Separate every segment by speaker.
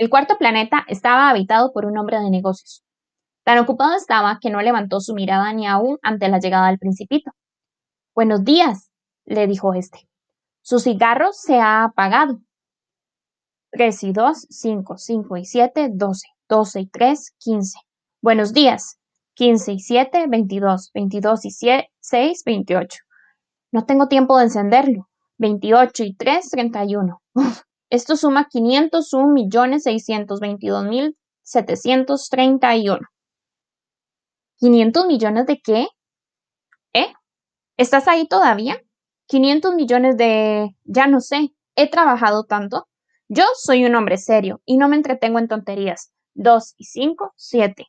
Speaker 1: El cuarto planeta estaba habitado por un hombre de negocios. Tan ocupado estaba que no levantó su mirada ni aún ante la llegada del principito. Buenos días, le dijo este. Su cigarro se ha apagado. Tres y dos, cinco, cinco y siete, doce. Doce y tres, quince. Buenos días. Quince y siete, veintidós. Veintidós y seis, veintiocho. No tengo tiempo de encenderlo. Veintiocho y tres, treinta y uno. Esto suma quinientos un millones seiscientos veintidós mil setecientos treinta y uno. ¿500 millones de qué? ¿Eh? ¿Estás ahí todavía? 500 millones de... ya no sé. He trabajado tanto. Yo soy un hombre serio y no me entretengo en tonterías. Dos y cinco, siete.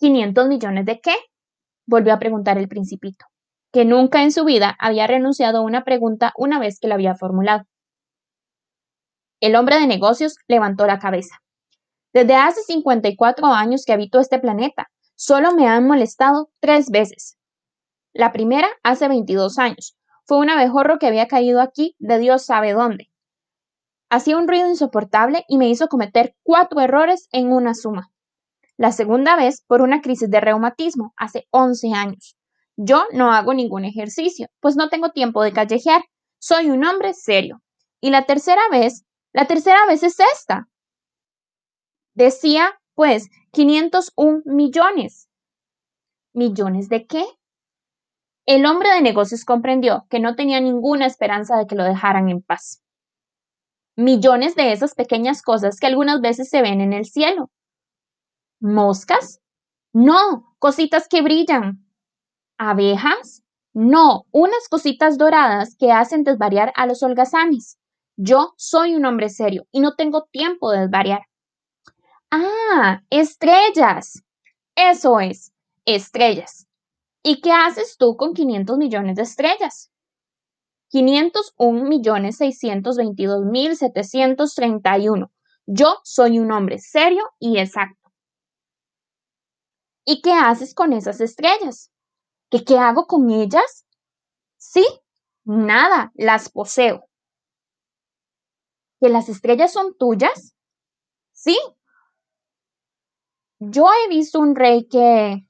Speaker 1: ¿500 millones de qué? Volvió a preguntar el principito, que nunca en su vida había renunciado a una pregunta una vez que la había formulado. El hombre de negocios levantó la cabeza. Desde hace 54 años que habito este planeta, solo me han molestado tres veces. La primera hace 22 años, fue un abejorro que había caído aquí de Dios sabe dónde. Hacía un ruido insoportable y me hizo cometer cuatro errores en una suma. La segunda vez por una crisis de reumatismo hace 11 años. Yo no hago ningún ejercicio, pues no tengo tiempo de callejear. Soy un hombre serio. Y la tercera vez, la tercera vez es esta. Decía, pues, 501 millones. ¿Millones de qué? El hombre de negocios comprendió que no tenía ninguna esperanza de que lo dejaran en paz. Millones de esas pequeñas cosas que algunas veces se ven en el cielo. ¿Moscas? No, cositas que brillan. ¿Abejas? No, unas cositas doradas que hacen desvariar a los holgazanes. Yo soy un hombre serio y no tengo tiempo de desvariar. Ah, estrellas. Eso es, estrellas. ¿Y qué haces tú con 500 millones de estrellas? 501 millones 622 mil 731. Yo soy un hombre serio y exacto. ¿Y qué haces con esas estrellas? ¿Qué, qué hago con ellas? Sí, nada, las poseo. ¿Que las estrellas son tuyas? Sí. Yo he visto un rey que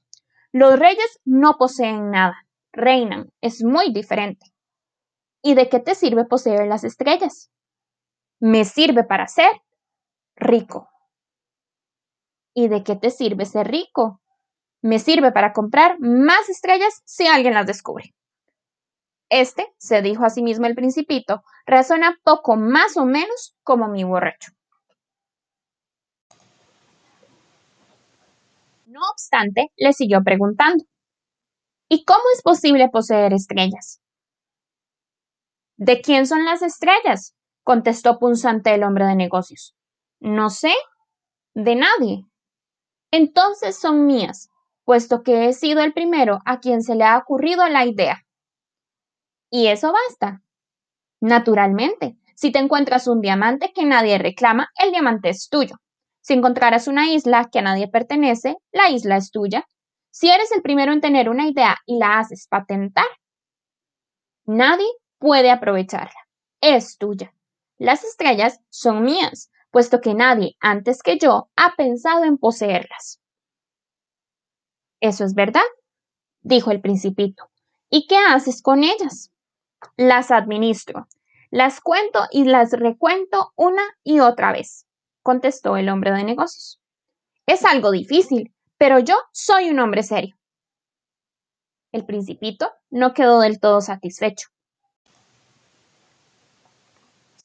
Speaker 1: los reyes no poseen nada, reinan, es muy diferente. ¿Y de qué te sirve poseer las estrellas? Me sirve para ser rico. ¿Y de qué te sirve ser rico? Me sirve para comprar más estrellas si alguien las descubre. Este, se dijo a sí mismo el principito, razona poco más o menos como mi borracho. No obstante, le siguió preguntando, ¿y cómo es posible poseer estrellas? ¿De quién son las estrellas? contestó punzante el hombre de negocios. No sé, de nadie. Entonces son mías, puesto que he sido el primero a quien se le ha ocurrido la idea. Y eso basta. Naturalmente, si te encuentras un diamante que nadie reclama, el diamante es tuyo. Si encontraras una isla que a nadie pertenece, la isla es tuya. Si eres el primero en tener una idea y la haces patentar, nadie puede aprovecharla. Es tuya. Las estrellas son mías, puesto que nadie antes que yo ha pensado en poseerlas. Eso es verdad, dijo el principito. ¿Y qué haces con ellas? Las administro. Las cuento y las recuento una y otra vez contestó el hombre de negocios. Es algo difícil, pero yo soy un hombre serio. El principito no quedó del todo satisfecho.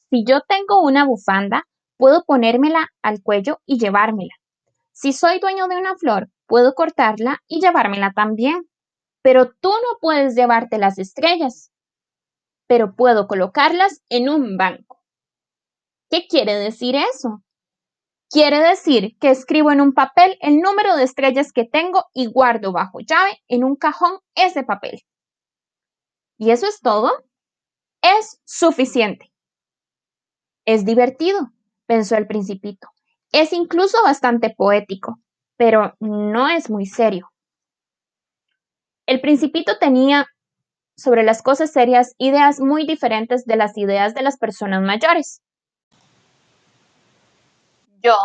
Speaker 1: Si yo tengo una bufanda, puedo ponérmela al cuello y llevármela. Si soy dueño de una flor, puedo cortarla y llevármela también. Pero tú no puedes llevarte las estrellas. Pero puedo colocarlas en un banco. ¿Qué quiere decir eso? Quiere decir que escribo en un papel el número de estrellas que tengo y guardo bajo llave en un cajón ese papel. ¿Y eso es todo? Es suficiente. Es divertido, pensó el principito. Es incluso bastante poético, pero no es muy serio. El principito tenía sobre las cosas serias ideas muy diferentes de las ideas de las personas mayores. Yo,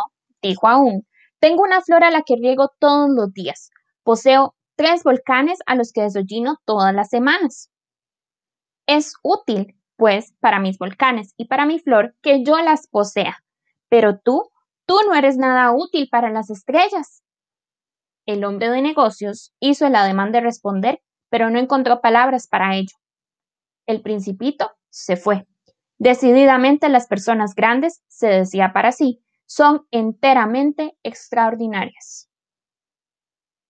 Speaker 1: dijo aún, tengo una flor a la que riego todos los días. Poseo tres volcanes a los que desollino todas las semanas. Es útil, pues, para mis volcanes y para mi flor que yo las posea. Pero tú, tú no eres nada útil para las estrellas. El hombre de negocios hizo el ademán de responder, pero no encontró palabras para ello. El principito se fue. Decididamente las personas grandes, se decía para sí, son enteramente extraordinarias.